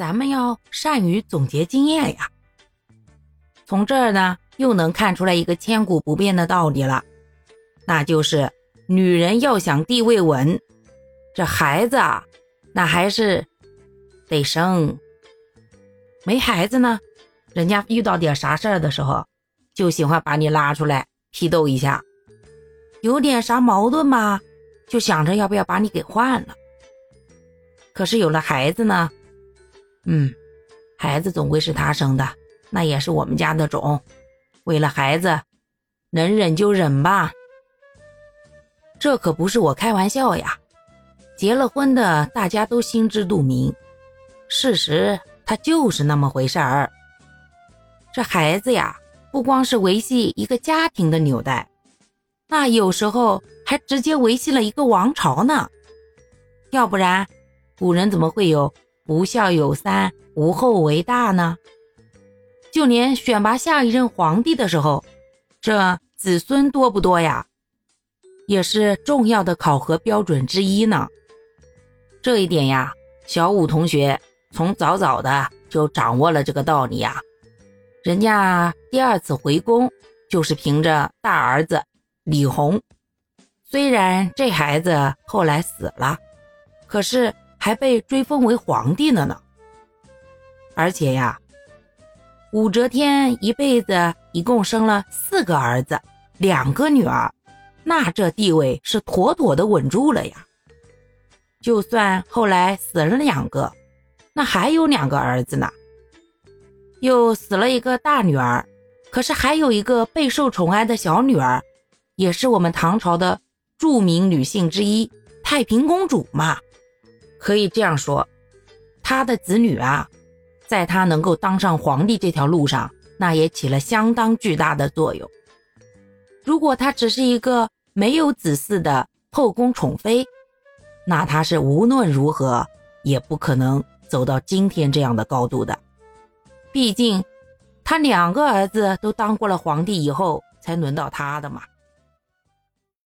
咱们要善于总结经验呀。从这儿呢，又能看出来一个千古不变的道理了，那就是女人要想地位稳，这孩子啊，那还是得生。没孩子呢，人家遇到点啥事儿的时候，就喜欢把你拉出来批斗一下；有点啥矛盾吧，就想着要不要把你给换了。可是有了孩子呢，嗯，孩子总归是他生的。那也是我们家的种，为了孩子，能忍就忍吧。这可不是我开玩笑呀，结了婚的大家都心知肚明，事实它就是那么回事儿。这孩子呀，不光是维系一个家庭的纽带，那有时候还直接维系了一个王朝呢。要不然，古人怎么会有“不孝有三，无后为大”呢？就连选拔下一任皇帝的时候，这子孙多不多呀，也是重要的考核标准之一呢。这一点呀，小武同学从早早的就掌握了这个道理呀。人家第二次回宫就是凭着大儿子李弘，虽然这孩子后来死了，可是还被追封为皇帝了呢。而且呀。武则天一辈子一共生了四个儿子，两个女儿，那这地位是妥妥的稳住了呀。就算后来死了两个，那还有两个儿子呢。又死了一个大女儿，可是还有一个备受宠爱的小女儿，也是我们唐朝的著名女性之一——太平公主嘛。可以这样说，他的子女啊。在他能够当上皇帝这条路上，那也起了相当巨大的作用。如果他只是一个没有子嗣的后宫宠妃，那他是无论如何也不可能走到今天这样的高度的。毕竟，他两个儿子都当过了皇帝以后，才轮到他的嘛。